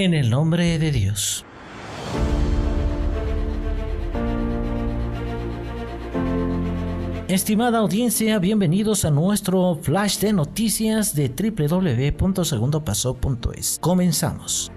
En el nombre de Dios. Estimada audiencia, bienvenidos a nuestro flash de noticias de www.segundopaso.es. Comenzamos.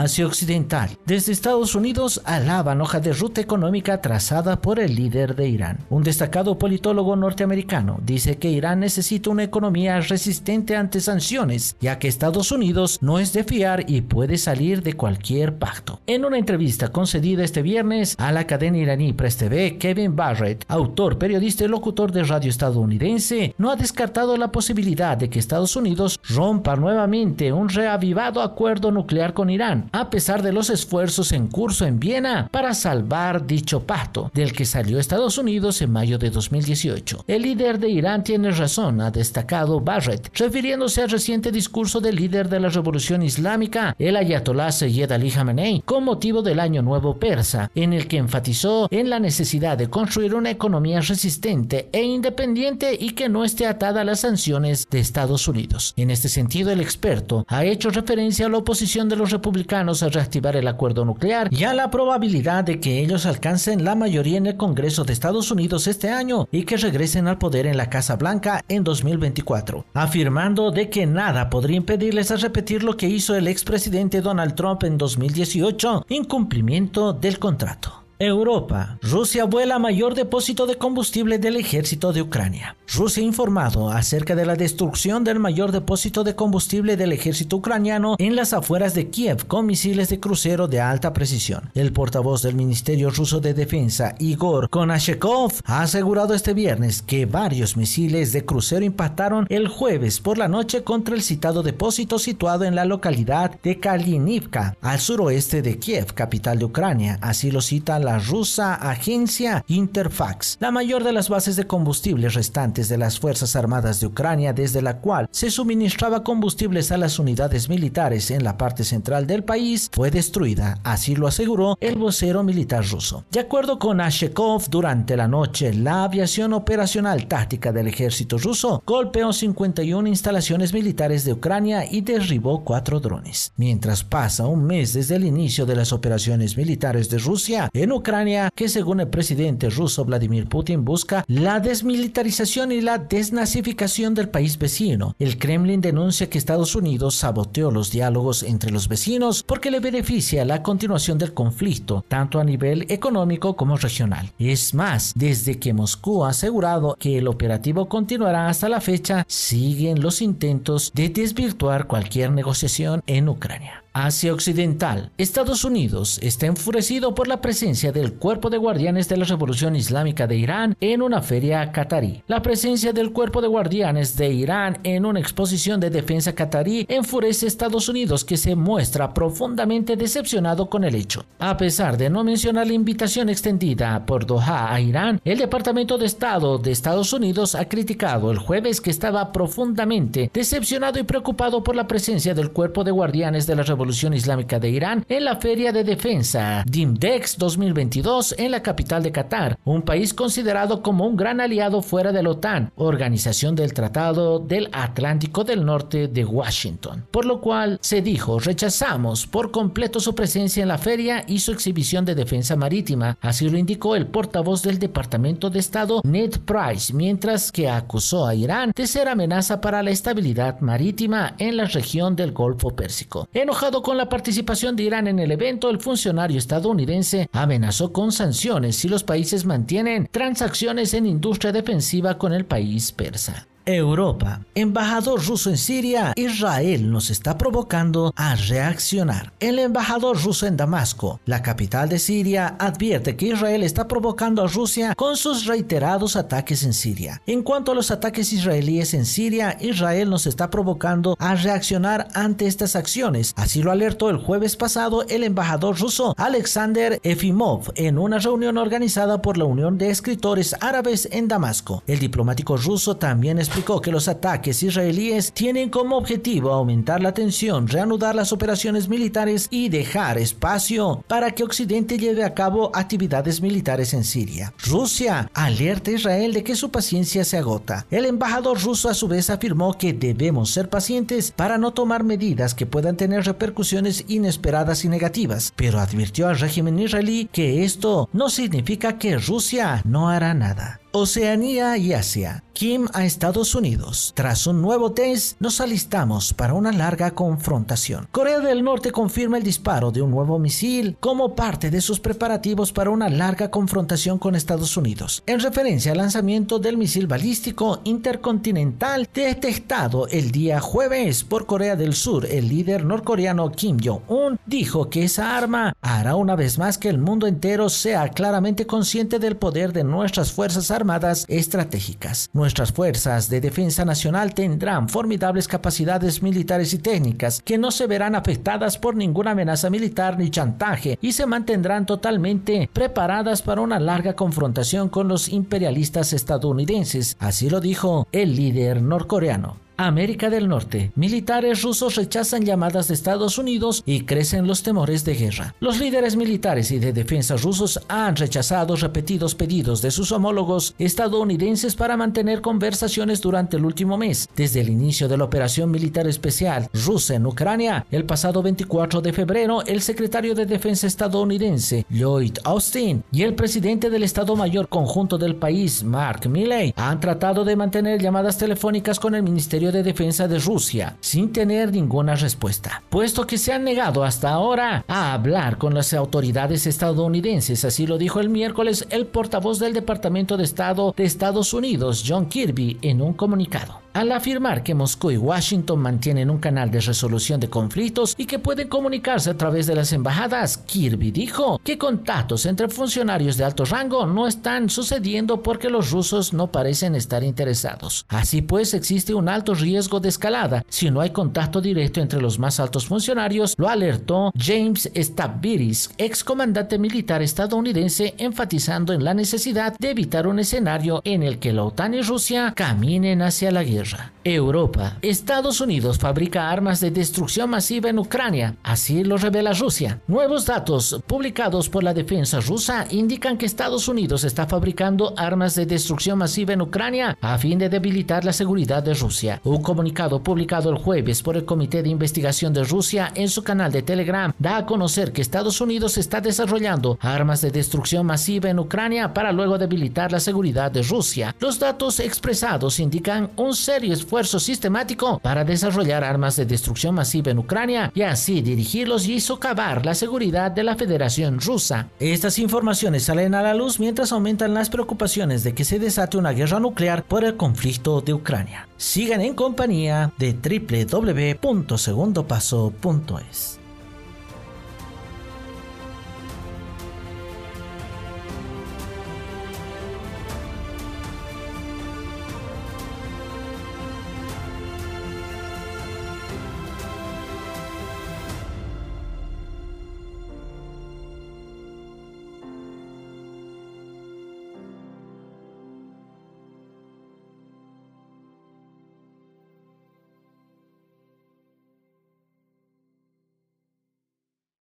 Asia Occidental. Desde Estados Unidos alaban hoja de ruta económica trazada por el líder de Irán. Un destacado politólogo norteamericano dice que Irán necesita una economía resistente ante sanciones, ya que Estados Unidos no es de fiar y puede salir de cualquier pacto. En una entrevista concedida este viernes a la cadena iraní Press TV, Kevin Barrett, autor, periodista y locutor de radio estadounidense, no ha descartado la posibilidad de que Estados Unidos rompa nuevamente un reavivado acuerdo nuclear con Irán a pesar de los esfuerzos en curso en Viena para salvar dicho pacto, del que salió Estados Unidos en mayo de 2018. El líder de Irán tiene razón, ha destacado Barrett, refiriéndose al reciente discurso del líder de la revolución islámica, el ayatollah Sayyid Ali Khamenei, motivo del Año Nuevo Persa, en el que enfatizó en la necesidad de construir una economía resistente e independiente y que no esté atada a las sanciones de Estados Unidos. En este sentido, el experto ha hecho referencia a la oposición de los republicanos a reactivar el acuerdo nuclear y a la probabilidad de que ellos alcancen la mayoría en el Congreso de Estados Unidos este año y que regresen al poder en la Casa Blanca en 2024, afirmando de que nada podría impedirles a repetir lo que hizo el expresidente Donald Trump en 2018, incumplimiento del contrato. Europa. Rusia vuela mayor depósito de combustible del ejército de Ucrania. Rusia ha informado acerca de la destrucción del mayor depósito de combustible del ejército ucraniano en las afueras de Kiev con misiles de crucero de alta precisión. El portavoz del Ministerio ruso de Defensa, Igor Konashekov, ha asegurado este viernes que varios misiles de crucero impactaron el jueves por la noche contra el citado depósito situado en la localidad de Kalinivka, al suroeste de Kiev, capital de Ucrania. Así lo cita la rusa agencia Interfax, la mayor de las bases de combustible restantes de las Fuerzas Armadas de Ucrania, desde la cual se suministraba combustibles a las unidades militares en la parte central del país, fue destruida, así lo aseguró el vocero militar ruso. De acuerdo con Ashekov, durante la noche, la aviación operacional táctica del ejército ruso golpeó 51 instalaciones militares de Ucrania y derribó cuatro drones. Mientras pasa un mes desde el inicio de las operaciones militares de Rusia en Ucrania que según el presidente ruso Vladimir Putin busca la desmilitarización y la desnazificación del país vecino. El Kremlin denuncia que Estados Unidos saboteó los diálogos entre los vecinos porque le beneficia la continuación del conflicto, tanto a nivel económico como regional. Es más, desde que Moscú ha asegurado que el operativo continuará hasta la fecha, siguen los intentos de desvirtuar cualquier negociación en Ucrania. Asia Occidental. Estados Unidos está enfurecido por la presencia del Cuerpo de Guardianes de la Revolución Islámica de Irán en una feria catarí. La presencia del Cuerpo de Guardianes de Irán en una exposición de defensa catarí enfurece a Estados Unidos que se muestra profundamente decepcionado con el hecho. A pesar de no mencionar la invitación extendida por Doha a Irán, el Departamento de Estado de Estados Unidos ha criticado el jueves que estaba profundamente decepcionado y preocupado por la presencia del Cuerpo de Guardianes de la Revolución Islámica de Irán en la Feria de Defensa DIMDEX 2022 en la capital de Qatar, un país considerado como un gran aliado fuera de la OTAN, Organización del Tratado del Atlántico del Norte de Washington. Por lo cual se dijo, rechazamos por completo su presencia en la feria y su exhibición de defensa marítima, así lo indicó el portavoz del Departamento de Estado Ned Price, mientras que acusó a Irán de ser amenaza para la estabilidad marítima en la región del Golfo Pérsico. Enojado con la participación de Irán en el evento, el funcionario estadounidense amenazó con sanciones si los países mantienen transacciones en industria defensiva con el país persa. Europa. Embajador ruso en Siria, Israel nos está provocando a reaccionar. El embajador ruso en Damasco, la capital de Siria, advierte que Israel está provocando a Rusia con sus reiterados ataques en Siria. En cuanto a los ataques israelíes en Siria, Israel nos está provocando a reaccionar ante estas acciones. Así lo alertó el jueves pasado el embajador ruso Alexander Efimov en una reunión organizada por la Unión de Escritores Árabes en Damasco. El diplomático ruso también es explicó que los ataques israelíes tienen como objetivo aumentar la tensión, reanudar las operaciones militares y dejar espacio para que Occidente lleve a cabo actividades militares en Siria. Rusia alerta a Israel de que su paciencia se agota. El embajador ruso a su vez afirmó que debemos ser pacientes para no tomar medidas que puedan tener repercusiones inesperadas y negativas, pero advirtió al régimen israelí que esto no significa que Rusia no hará nada. Oceanía y Asia. Kim a Estados Unidos. Tras un nuevo test, nos alistamos para una larga confrontación. Corea del Norte confirma el disparo de un nuevo misil como parte de sus preparativos para una larga confrontación con Estados Unidos, en referencia al lanzamiento del misil balístico intercontinental detectado el día jueves por Corea del Sur. El líder norcoreano Kim Jong-un dijo que esa arma hará una vez más que el mundo entero sea claramente consciente del poder de nuestras Fuerzas Armadas estratégicas. Nuestras fuerzas de defensa nacional tendrán formidables capacidades militares y técnicas que no se verán afectadas por ninguna amenaza militar ni chantaje y se mantendrán totalmente preparadas para una larga confrontación con los imperialistas estadounidenses. Así lo dijo el líder norcoreano. América del Norte. Militares rusos rechazan llamadas de Estados Unidos y crecen los temores de guerra. Los líderes militares y de defensa rusos han rechazado repetidos pedidos de sus homólogos estadounidenses para mantener conversaciones durante el último mes. Desde el inicio de la operación militar especial rusa en Ucrania, el pasado 24 de febrero, el secretario de Defensa estadounidense Lloyd Austin y el presidente del Estado Mayor Conjunto del país, Mark Milley, han tratado de mantener llamadas telefónicas con el Ministerio de Defensa de Rusia sin tener ninguna respuesta, puesto que se han negado hasta ahora a hablar con las autoridades estadounidenses, así lo dijo el miércoles el portavoz del Departamento de Estado de Estados Unidos, John Kirby, en un comunicado. Al afirmar que Moscú y Washington mantienen un canal de resolución de conflictos y que pueden comunicarse a través de las embajadas, Kirby dijo que contactos entre funcionarios de alto rango no están sucediendo porque los rusos no parecen estar interesados. Así pues, existe un alto riesgo de escalada si no hay contacto directo entre los más altos funcionarios, lo alertó James Stavridis, excomandante militar estadounidense, enfatizando en la necesidad de evitar un escenario en el que la OTAN y Rusia caminen hacia la guerra. Europa. Estados Unidos fabrica armas de destrucción masiva en Ucrania, así lo revela Rusia. Nuevos datos publicados por la defensa rusa indican que Estados Unidos está fabricando armas de destrucción masiva en Ucrania a fin de debilitar la seguridad de Rusia. Un comunicado publicado el jueves por el Comité de Investigación de Rusia en su canal de Telegram da a conocer que Estados Unidos está desarrollando armas de destrucción masiva en Ucrania para luego debilitar la seguridad de Rusia. Los datos expresados indican un y esfuerzo sistemático para desarrollar armas de destrucción masiva en Ucrania y así dirigirlos y socavar la seguridad de la Federación Rusa. Estas informaciones salen a la luz mientras aumentan las preocupaciones de que se desate una guerra nuclear por el conflicto de Ucrania. Sigan en compañía de www.segundopaso.es.